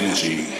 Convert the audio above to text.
energy.